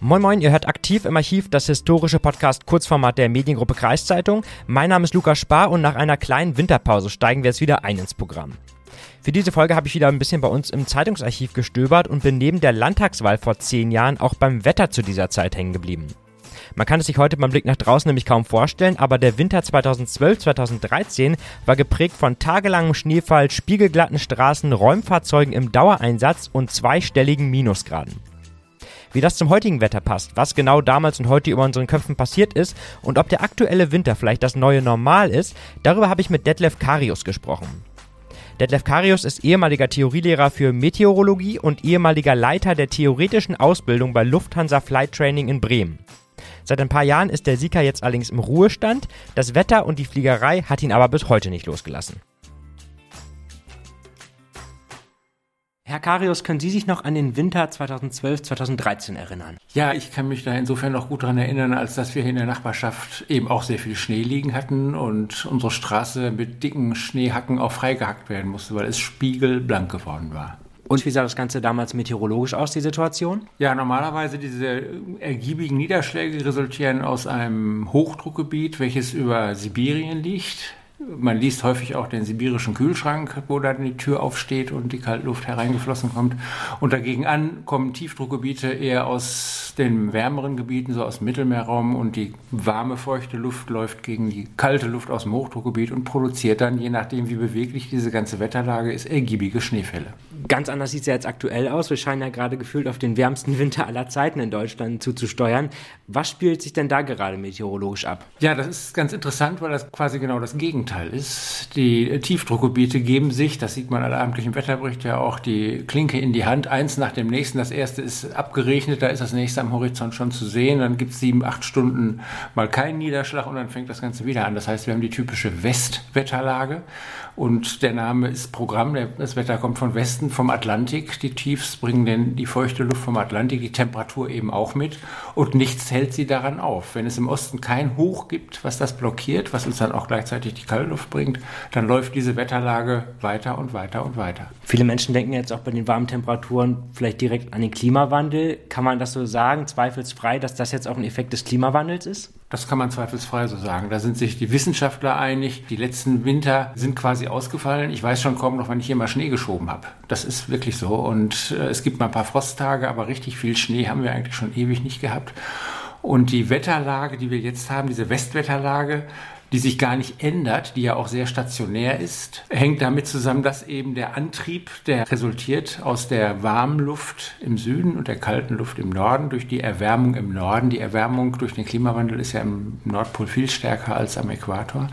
Moin Moin, ihr hört aktiv im Archiv das historische Podcast Kurzformat der Mediengruppe Kreiszeitung. Mein Name ist Lukas Spar und nach einer kleinen Winterpause steigen wir jetzt wieder ein ins Programm. Für diese Folge habe ich wieder ein bisschen bei uns im Zeitungsarchiv gestöbert und bin neben der Landtagswahl vor zehn Jahren auch beim Wetter zu dieser Zeit hängen geblieben. Man kann es sich heute beim Blick nach draußen nämlich kaum vorstellen, aber der Winter 2012-2013 war geprägt von tagelangem Schneefall, spiegelglatten Straßen, Räumfahrzeugen im Dauereinsatz und zweistelligen Minusgraden. Wie das zum heutigen Wetter passt, was genau damals und heute über unseren Köpfen passiert ist und ob der aktuelle Winter vielleicht das neue Normal ist, darüber habe ich mit Detlef Karius gesprochen. Detlef Karius ist ehemaliger Theorielehrer für Meteorologie und ehemaliger Leiter der theoretischen Ausbildung bei Lufthansa Flight Training in Bremen. Seit ein paar Jahren ist der Sieger jetzt allerdings im Ruhestand, das Wetter und die Fliegerei hat ihn aber bis heute nicht losgelassen. Herr Karius, können Sie sich noch an den Winter 2012, 2013 erinnern? Ja, ich kann mich da insofern noch gut daran erinnern, als dass wir hier in der Nachbarschaft eben auch sehr viel Schnee liegen hatten und unsere Straße mit dicken Schneehacken auch freigehackt werden musste, weil es spiegelblank geworden war. Und wie sah das Ganze damals meteorologisch aus, die Situation? Ja, normalerweise diese ergiebigen Niederschläge resultieren aus einem Hochdruckgebiet, welches über Sibirien liegt. Man liest häufig auch den sibirischen Kühlschrank, wo dann die Tür aufsteht und die Kaltluft hereingeflossen kommt. Und dagegen an kommen Tiefdruckgebiete eher aus den wärmeren Gebieten, so aus dem Mittelmeerraum. Und die warme, feuchte Luft läuft gegen die kalte Luft aus dem Hochdruckgebiet und produziert dann, je nachdem, wie beweglich diese ganze Wetterlage ist, ergiebige Schneefälle. Ganz anders sieht es ja jetzt aktuell aus. Wir scheinen ja gerade gefühlt auf den wärmsten Winter aller Zeiten in Deutschland zuzusteuern. Was spielt sich denn da gerade meteorologisch ab? Ja, das ist ganz interessant, weil das quasi genau das Gegenteil Gegenteil ist. Die Tiefdruckgebiete geben sich, das sieht man an amtlichen Wetterbericht ja auch, die Klinke in die Hand, eins nach dem nächsten. Das erste ist abgerechnet, da ist das nächste am Horizont schon zu sehen. Dann gibt es sieben, acht Stunden mal keinen Niederschlag und dann fängt das Ganze wieder an. Das heißt, wir haben die typische Westwetterlage und der Name ist Programm. Das Wetter kommt von Westen, vom Atlantik. Die Tiefs bringen denn die feuchte Luft vom Atlantik, die Temperatur eben auch mit und nichts hält sie daran auf. Wenn es im Osten kein Hoch gibt, was das blockiert, was uns dann auch gleichzeitig die Luft bringt, dann läuft diese Wetterlage weiter und weiter und weiter. Viele Menschen denken jetzt auch bei den warmen Temperaturen vielleicht direkt an den Klimawandel. Kann man das so sagen, zweifelsfrei, dass das jetzt auch ein Effekt des Klimawandels ist? Das kann man zweifelsfrei so sagen. Da sind sich die Wissenschaftler einig. Die letzten Winter sind quasi ausgefallen. Ich weiß schon kaum noch, wann ich hier mal Schnee geschoben habe. Das ist wirklich so. Und äh, es gibt mal ein paar Frosttage, aber richtig viel Schnee haben wir eigentlich schon ewig nicht gehabt. Und die Wetterlage, die wir jetzt haben, diese Westwetterlage, die sich gar nicht ändert, die ja auch sehr stationär ist, hängt damit zusammen, dass eben der Antrieb, der resultiert aus der warmen Luft im Süden und der kalten Luft im Norden durch die Erwärmung im Norden. Die Erwärmung durch den Klimawandel ist ja im Nordpol viel stärker als am Äquator,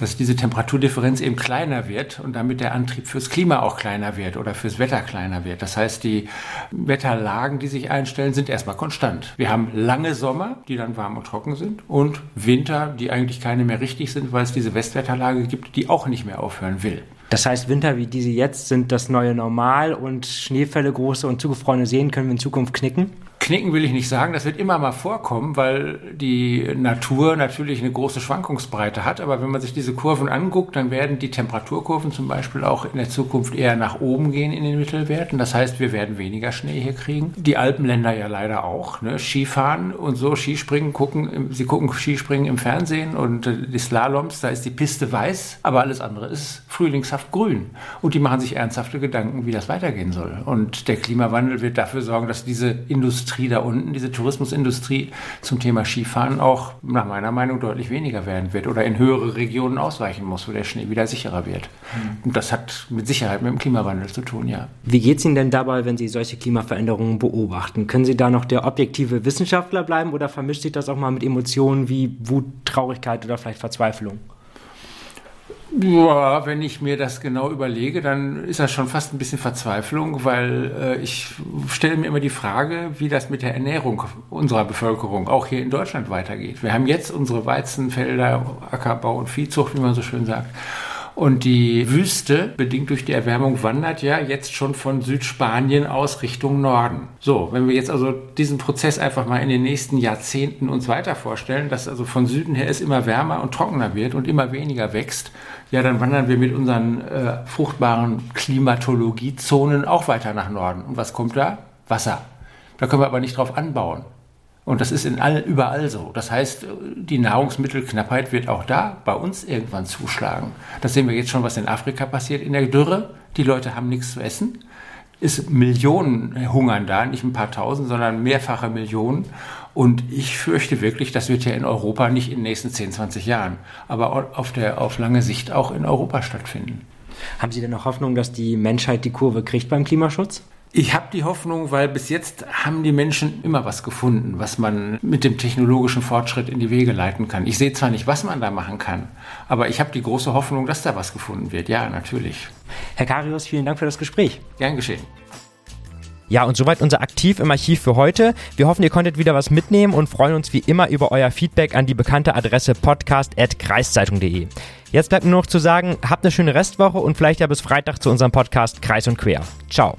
dass diese Temperaturdifferenz eben kleiner wird und damit der Antrieb fürs Klima auch kleiner wird oder fürs Wetter kleiner wird. Das heißt, die Wetterlagen, die sich einstellen, sind erstmal konstant. Wir haben lange Sommer, die dann warm und trocken sind und Winter, die eigentlich keine mehr richtig wichtig sind, weil es diese Westwetterlage gibt, die auch nicht mehr aufhören will. Das heißt, Winter wie diese jetzt sind das neue Normal und Schneefälle, große und zugefrorene Seen können wir in Zukunft knicken? Knicken will ich nicht sagen, das wird immer mal vorkommen, weil die Natur natürlich eine große Schwankungsbreite hat. Aber wenn man sich diese Kurven anguckt, dann werden die Temperaturkurven zum Beispiel auch in der Zukunft eher nach oben gehen in den Mittelwerten. Das heißt, wir werden weniger Schnee hier kriegen. Die Alpenländer ja leider auch. Ne? Skifahren und so, Skispringen gucken, sie gucken Skispringen im Fernsehen und die Slaloms, da ist die Piste weiß, aber alles andere ist frühlingshaft grün. Und die machen sich ernsthafte Gedanken, wie das weitergehen soll. Und der Klimawandel wird dafür sorgen, dass diese Industrie Industrie da unten, diese Tourismusindustrie zum Thema Skifahren auch nach meiner Meinung deutlich weniger werden wird oder in höhere Regionen ausweichen muss, wo der Schnee wieder sicherer wird. Mhm. Und das hat mit Sicherheit mit dem Klimawandel zu tun, ja. Wie geht es Ihnen denn dabei, wenn Sie solche Klimaveränderungen beobachten? Können Sie da noch der objektive Wissenschaftler bleiben oder vermischt sich das auch mal mit Emotionen wie Wut, Traurigkeit oder vielleicht Verzweiflung? Ja, wenn ich mir das genau überlege, dann ist das schon fast ein bisschen Verzweiflung, weil äh, ich stelle mir immer die Frage, wie das mit der Ernährung unserer Bevölkerung auch hier in Deutschland weitergeht. Wir haben jetzt unsere Weizenfelder, Ackerbau und Viehzucht, wie man so schön sagt. Und die Wüste, bedingt durch die Erwärmung, wandert ja jetzt schon von Südspanien aus Richtung Norden. So, wenn wir jetzt also diesen Prozess einfach mal in den nächsten Jahrzehnten uns weiter vorstellen, dass also von Süden her es immer wärmer und trockener wird und immer weniger wächst, ja, dann wandern wir mit unseren äh, fruchtbaren Klimatologiezonen auch weiter nach Norden. Und was kommt da? Wasser. Da können wir aber nicht drauf anbauen. Und das ist in all, überall so. Das heißt, die Nahrungsmittelknappheit wird auch da bei uns irgendwann zuschlagen. Das sehen wir jetzt schon, was in Afrika passiert in der Dürre. Die Leute haben nichts zu essen. Es Millionen hungern da, nicht ein paar tausend, sondern mehrfache Millionen. Und ich fürchte wirklich, das wird ja in Europa nicht in den nächsten 10, 20 Jahren, aber auf, der, auf lange Sicht auch in Europa stattfinden. Haben Sie denn noch Hoffnung, dass die Menschheit die Kurve kriegt beim Klimaschutz? Ich habe die Hoffnung, weil bis jetzt haben die Menschen immer was gefunden, was man mit dem technologischen Fortschritt in die Wege leiten kann. Ich sehe zwar nicht, was man da machen kann, aber ich habe die große Hoffnung, dass da was gefunden wird. Ja, natürlich. Herr Karius, vielen Dank für das Gespräch. Gern geschehen. Ja, und soweit unser Aktiv im Archiv für heute. Wir hoffen, ihr konntet wieder was mitnehmen und freuen uns wie immer über euer Feedback an die bekannte Adresse podcast.kreiszeitung.de. Jetzt bleibt nur noch zu sagen, habt eine schöne Restwoche und vielleicht ja bis Freitag zu unserem Podcast Kreis und Quer. Ciao.